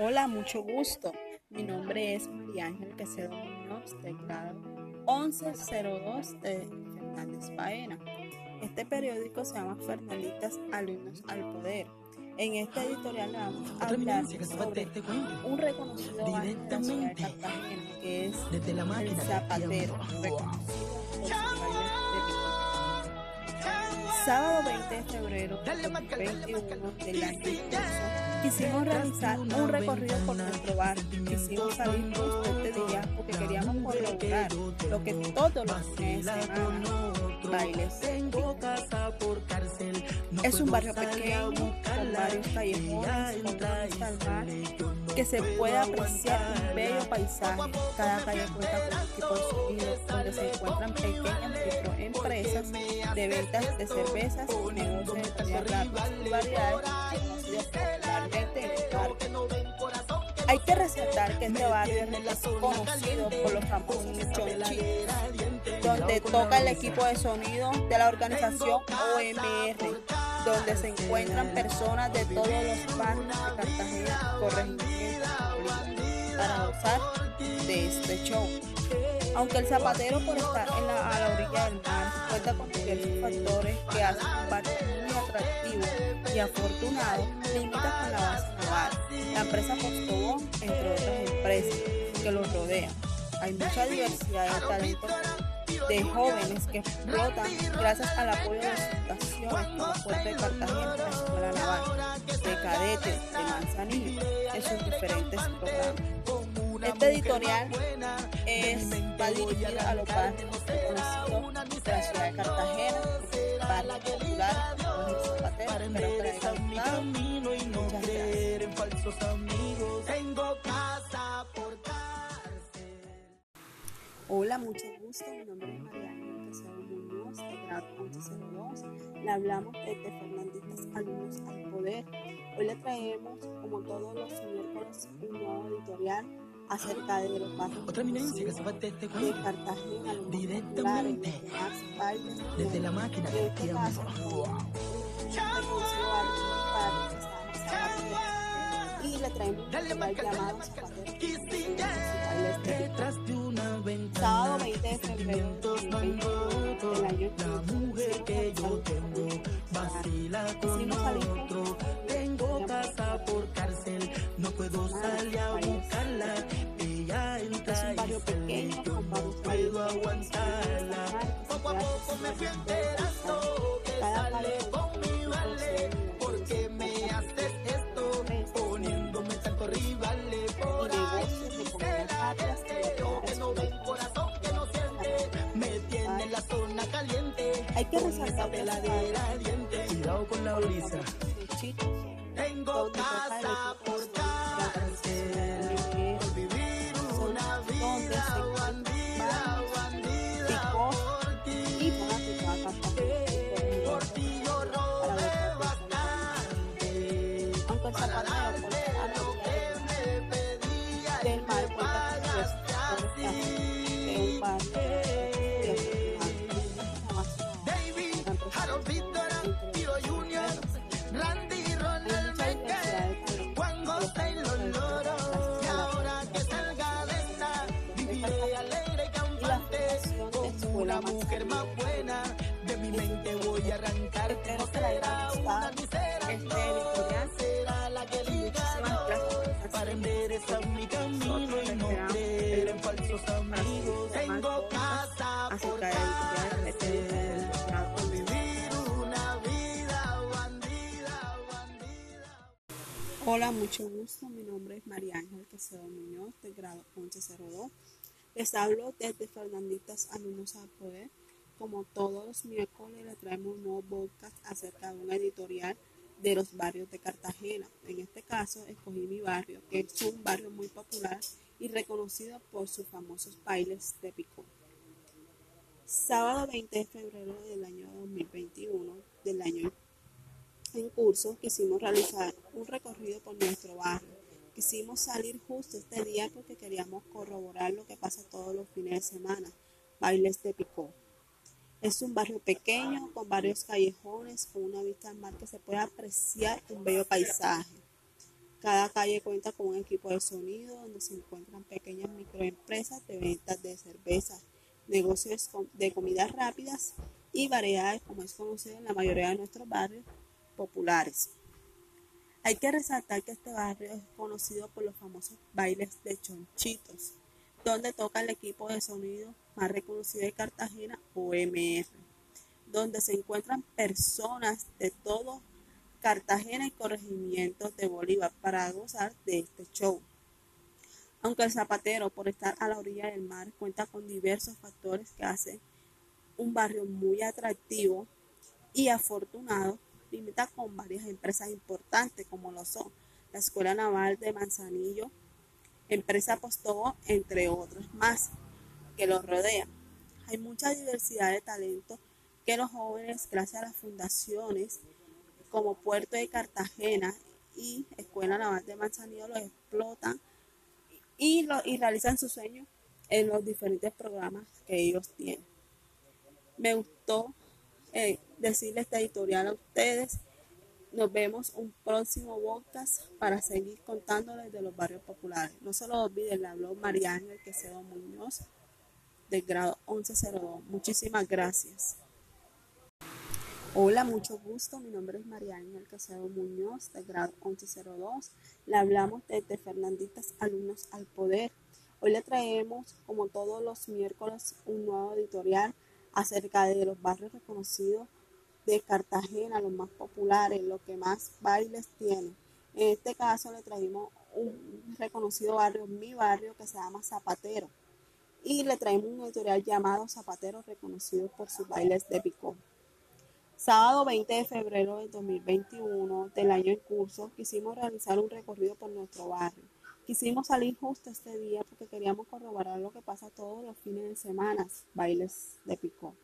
Hola, mucho gusto. Mi nombre es María Ángel Quesedo Muñoz, del grado 1102 de Fernández Baena. Este periódico se llama Fernanditas Alumnos al Poder. En este editorial le vamos a hablar sobre un reconocido barrio de Cartagena, que es el Zapatero. Sábado 20 de febrero de 2021 del año quisimos realizar un recorrido por nuestro barrio. Quisimos salir justo este día porque queríamos colaborar lo que todos los semana bailes. Es un barrio pequeño con varios callejones, con mar, que se puede apreciar un bello paisaje. Cada calle cuenta con equipo de sonido donde se encuentran pequeñas microempresas de ventas de cervezas, negocios de rápida y barrio. Hay que resaltar que este barrio es conocido por los famosos chonchitos, donde toca el equipo de sonido de la organización OMR, donde se encuentran personas de todos los barrios de Cartagena y corregimientos para gozar de este show. Aunque el zapatero por estar en la, a la orilla del mar cuenta con diversos factores que hacen un barrio muy y afortunado, limita con la base naval, la empresa Postobón, entre otras empresas que lo rodean. Hay mucha diversidad de talentos de jóvenes que explotan gracias al apoyo de instituciones como Fuerte de Cartagena, la Escuela Naval, de cadetes de Manzanillo, en sus diferentes programas. Este editorial es, va dirigido a los barrios conocidos de la ciudad de Cartagena, barrio popular, los zapateros, espero que les haya gustado. Muchas gracias. Hola, mucho gusto. Mi nombre es María Ángel Quesedo Muñoz, de grado 1102. Le hablamos desde Fernanditas Alumnos al Poder. Hoy le traemos, como todos los miércoles, un nuevo editorial acerca de los barrios Otra eminencia que se conocidos parte de este de Cartagena, Directamente. populares, desde la máquina del este tiempo. y le traemos llamado Zapatero, de Detrás de una ventana, Sábado 20 de febrero de 2021 del año la mujer que yo tengo vacila con otro. Tengo casa por cárcel, no puedo salir a buscarla. Ella entra y yo no puedo aguantarla. Poco a poco me fui la de diente. Cuidado con la brisa. Tengo casa por cárcel, por vivir una vida bandida, bandida por ti. para Por ti yo robé bastante. aunque Hola, mucho gusto. Mi nombre es María Ángel Quesedo Muñoz, del grado 1102. Les hablo desde Fernanditas Alumnos al Poder. Como todos los miércoles, les traemos un nuevo podcast acerca de un editorial de los barrios de Cartagena. En este caso, escogí mi barrio, que es un barrio muy popular y reconocido por sus famosos bailes de picón. Sábado 20 de febrero del año 2021, del año en curso, quisimos realizar un recorrido por nuestro barrio. Quisimos salir justo este día porque queríamos corroborar lo que pasa todos los fines de semana, bailes de picó. Es un barrio pequeño con varios callejones, con una vista al mar que se puede apreciar un bello paisaje. Cada calle cuenta con un equipo de sonido donde se encuentran pequeñas microempresas de ventas de cerveza, negocios de comidas rápidas y variedades como es conocido en la mayoría de nuestros barrios populares. Hay que resaltar que este barrio es conocido por los famosos bailes de chonchitos, donde toca el equipo de sonido más reconocido de Cartagena, OMR, donde se encuentran personas de todo Cartagena y corregimientos de Bolívar para gozar de este show. Aunque el zapatero, por estar a la orilla del mar, cuenta con diversos factores que hacen un barrio muy atractivo y afortunado, limita con varias empresas importantes como lo son la Escuela Naval de Manzanillo, Empresa Postobo, entre otros más que los rodean. Hay mucha diversidad de talentos que los jóvenes, gracias a las fundaciones, como Puerto de Cartagena y Escuela Naval de Manzanillo lo explotan y, lo, y realizan sus sueños en los diferentes programas que ellos tienen. Me gustó eh, decirle esta editorial a ustedes. Nos vemos un próximo podcast para seguir contándoles de los barrios populares. No se lo olviden, le habló María Ángel Quesedo Muñoz del grado 1102. Muchísimas gracias. Hola, mucho gusto. Mi nombre es María Ángel Muñoz, de grado 1102. Le hablamos desde Fernanditas Alumnos al Poder. Hoy le traemos, como todos los miércoles, un nuevo editorial acerca de los barrios reconocidos de Cartagena, los más populares, los que más bailes tienen. En este caso le traemos un reconocido barrio, mi barrio, que se llama Zapatero. Y le traemos un editorial llamado Zapatero, reconocido por sus bailes de picón. Sábado 20 de febrero de 2021 del año en curso, quisimos realizar un recorrido por nuestro barrio. Quisimos salir justo este día porque queríamos corroborar lo que pasa todos los fines de semana, bailes de picó.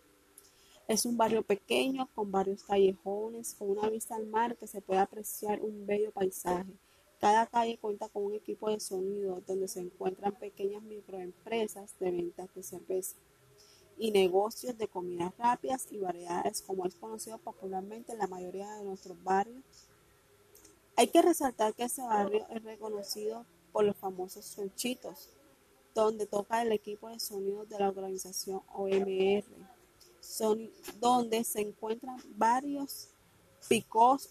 Es un barrio pequeño con varios callejones, con una vista al mar que se puede apreciar un bello paisaje. Cada calle cuenta con un equipo de sonido donde se encuentran pequeñas microempresas de ventas de cerveza y negocios de comidas rápidas y variedades como es conocido popularmente en la mayoría de nuestros barrios. Hay que resaltar que este barrio es reconocido por los famosos sonchitos, donde toca el equipo de sonido de la organización OMR, donde se encuentran varios picos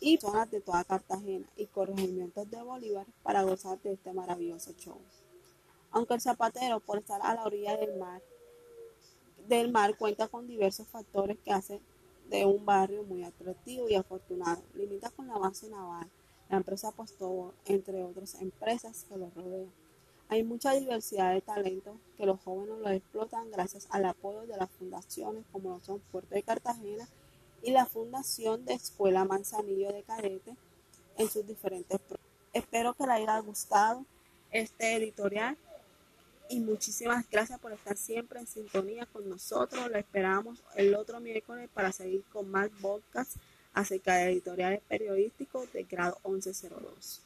y zonas de toda Cartagena y corregimientos de Bolívar para gozar de este maravilloso show. Aunque el zapatero, por estar a la orilla del mar, del mar cuenta con diversos factores que hacen de un barrio muy atractivo y afortunado. Limita con la base naval, la empresa Postobor, entre otras empresas que lo rodean. Hay mucha diversidad de talentos que los jóvenes lo explotan gracias al apoyo de las fundaciones como lo son Puerto de Cartagena y la Fundación de Escuela Manzanillo de Cadete en sus diferentes proyectos. Espero que les haya gustado este editorial y muchísimas gracias por estar siempre en sintonía con nosotros. Lo esperamos el otro miércoles para seguir con más podcasts acerca de editoriales periodísticos de grado 1102.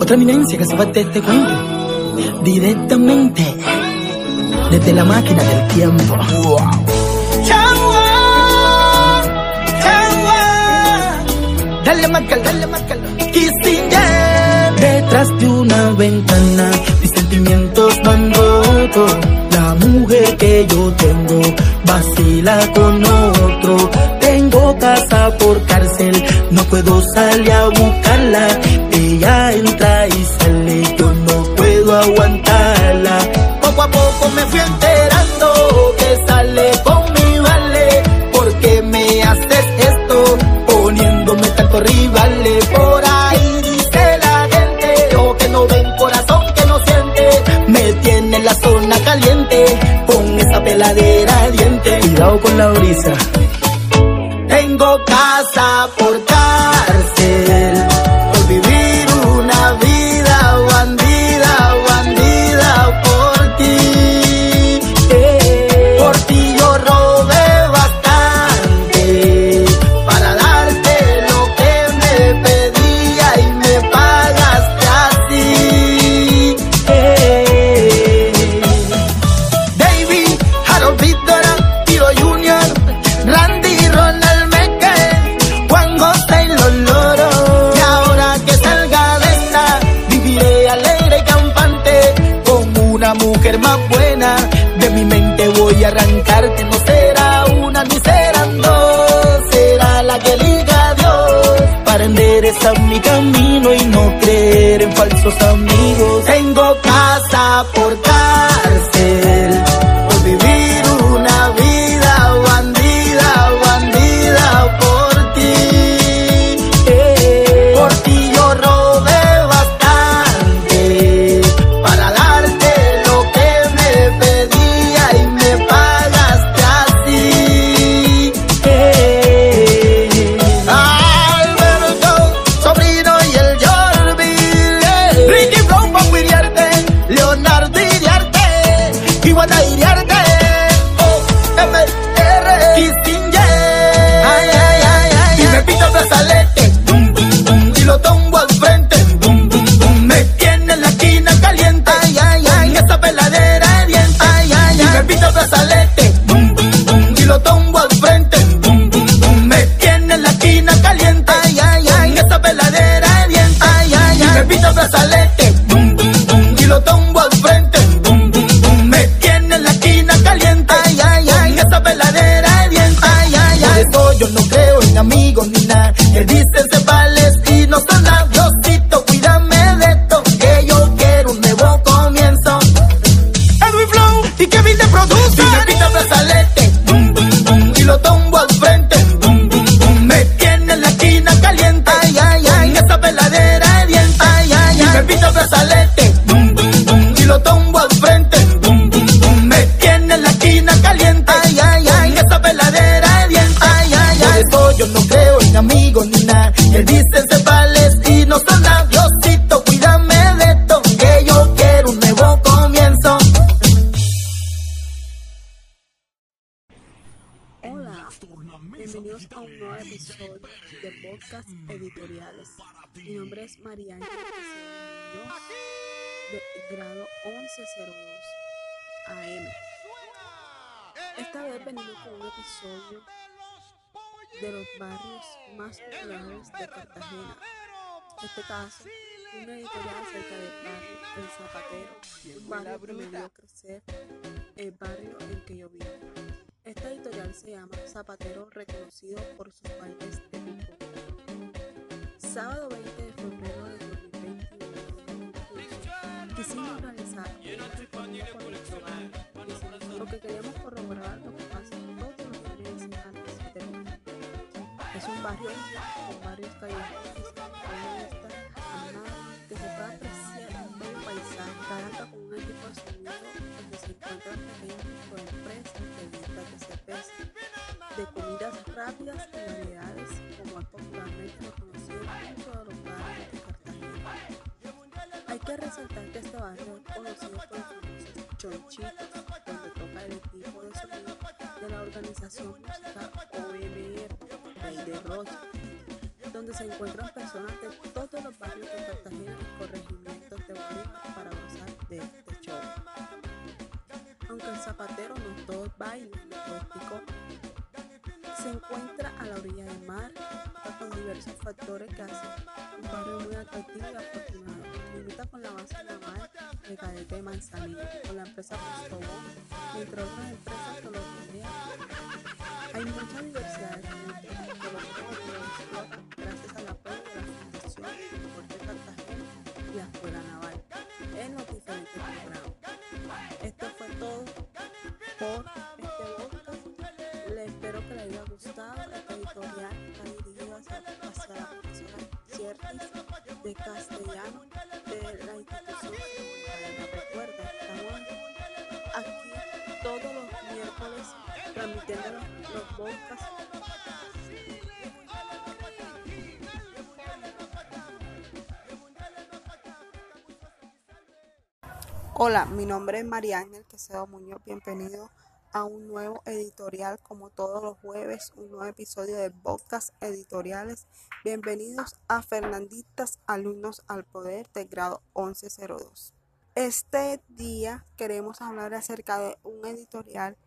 Otra eminencia que se va de este cuento directamente desde la máquina del tiempo. Dale marca, dale marca. Detrás de una ventana, mis sentimientos van rotos. La mujer que yo tengo vacila con otro. Tengo casa por cárcel, no puedo salir a buscarla. Con esa peladera de diente. Cuidado con la brisa. Tengo casa por Para enderezar mi camino y no creer en falsos amigos. Tengo casa por cárcel, que dicen se vales y no son Diosito, cuídame de esto, que yo quiero un nuevo comienzo. Hola, bienvenidos a un nuevo episodio de Podcast Editoriales. Mi nombre es Muñoz, de grado 1102 AM. Esta vez venimos con un episodio de los barrios más populares de Cartagena. En este caso, una editorial acerca del barrio El Zapatero, un barrio que me vio crecer, el barrio en que yo vivo. Esta editorial se llama Zapatero reconocido por sus bailes de pico. Sábado 20 de febrero de 2021 quisimos realizar un recorrido por nuestro barrio porque queríamos corroborar lo que pasa Es un barrio con varios callejones, amada que se puede apreciar un bello paisaje, Caracas con un equipo sonido donde se encuentran pequeños tipos de de ventas de cerveza, de comidas rápidas y variedades, como es popularmente reconocido en todos los barrios de Cartagena. Hay que resaltar que este barrio es conocido por famosos chonchitos, donde toca el equipo de sonido de la organización OMR, Rey de donde se encuentran personas de todos los barrios de Cartagena y corregimientos de Bolívar para gozar de este show. Aunque el zapatero no todo es baile, no todo es picó. Se encuentra a la orilla del mar, con diversos factores que hacen un barrio muy atractivo y afortunado. Limita con la base de Cadete de Manzanillo, con la empresa Postobón, entre otras empresas que lo rodean. Hay mucha diversidad de talentos que los jóvenes explotan gracias al apoyo de la Fundación Deporte Cartagena y la Escuela Naval en los diferentes programas. Esto fue todo por este podcast. Les espero que les haya gustado. Esta editorial está dirigida hacia, hacia la profesora de castellano de la institución. Recuerden, estamos aquí todos los miércoles transmitiendo los, los podcasts. Hola, mi nombre es María Ángel Quesedo Muñoz. Bienvenido a un nuevo editorial, como todos los jueves, un nuevo episodio de podcast editoriales. Bienvenidos a Fernandistas, alumnos al poder del grado 1102. Este día queremos hablar acerca de un editorial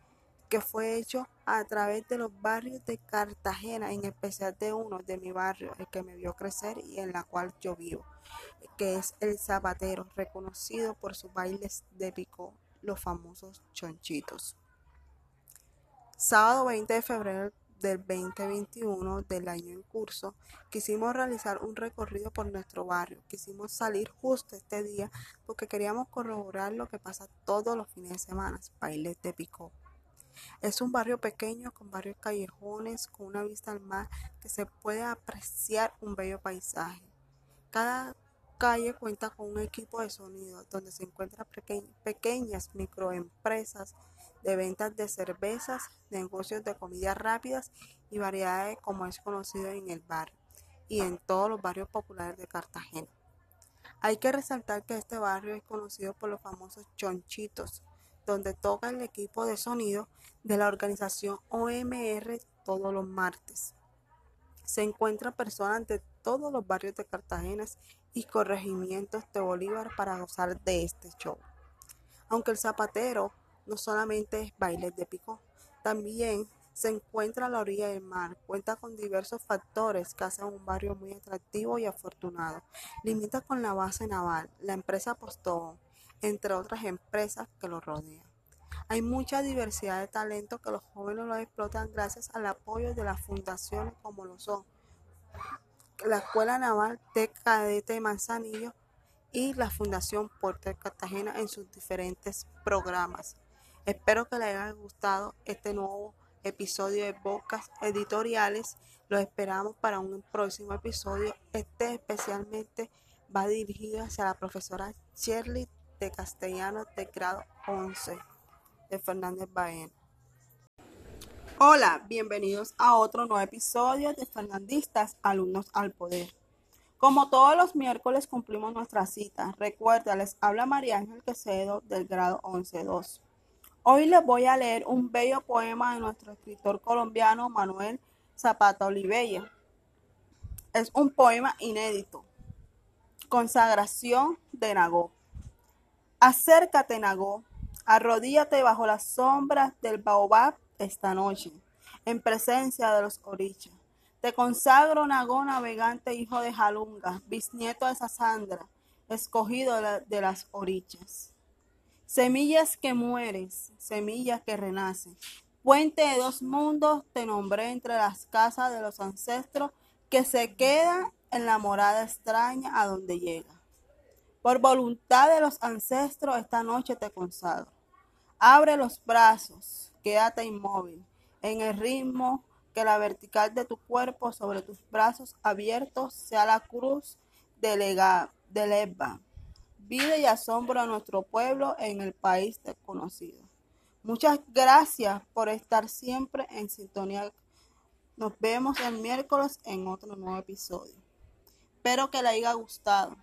que fue hecho a través de los barrios de Cartagena, en especial de uno de mi barrio, el que me vio crecer y en la cual yo vivo, que es el Zapatero, reconocido por sus bailes de pico. los famosos chonchitos. Sábado 20 de febrero del 2021 del año en curso, quisimos realizar un recorrido por nuestro barrio. Quisimos salir justo este día porque queríamos corroborar lo que pasa todos los fines de semana, bailes de picó. Es un barrio pequeño con varios callejones, con una vista al mar que se puede apreciar un bello paisaje. Cada calle cuenta con un equipo de sonido donde se encuentran pequeñas microempresas de ventas de cervezas, negocios de comidas rápidas y variedades como es conocido en el barrio y en todos los barrios populares de Cartagena. Hay que resaltar que este barrio es conocido por los famosos chonchitos, donde toca el equipo de sonido de la organización OMR todos los martes. Se encuentran personas de todos los barrios de Cartagena y corregimientos de Bolívar para gozar de este show. Aunque el zapatero no solamente es bailes de pico, también se encuentra a la orilla del mar, cuenta con diversos factores que hacen un barrio muy atractivo y afortunado. Limita con la base naval, la empresa Postón, entre otras empresas que lo rodean. Hay mucha diversidad de talento que los jóvenes lo explotan gracias al apoyo de las fundaciones como lo son la Escuela Naval de Cadete Manzanillo y la Fundación Puerto de Cartagena en sus diferentes programas. Espero que les haya gustado este nuevo episodio de Bocas Editoriales. Lo esperamos para un próximo episodio. Este especialmente va dirigido hacia la profesora Shirley de Castellano de grado 11 de Fernández Baena. Hola, bienvenidos a otro nuevo episodio de Fernandistas, alumnos al poder. Como todos los miércoles cumplimos nuestra cita. Recuerda, les habla María Ángel Quesedo del grado 11-2. Hoy les voy a leer un bello poema de nuestro escritor colombiano Manuel Zapata Olivella. Es un poema inédito. Consagración de Nagó. Acércate, Nagó, arrodíllate bajo las sombras del baobab esta noche, en presencia de los orichas. Te consagro, Nagó, navegante, hijo de Jalunga, bisnieto de Sasandra, escogido de las orichas. Semillas que mueres, semillas que renacen. Puente de dos mundos te nombré entre las casas de los ancestros que se quedan en la morada extraña a donde llega. Por voluntad de los ancestros esta noche te consagro. Abre los brazos, quédate inmóvil, en el ritmo que la vertical de tu cuerpo sobre tus brazos abiertos sea la cruz de, lega, de leva vida y asombro a nuestro pueblo en el país desconocido. Muchas gracias por estar siempre en sintonía. Nos vemos el miércoles en otro nuevo episodio. Espero que le haya gustado.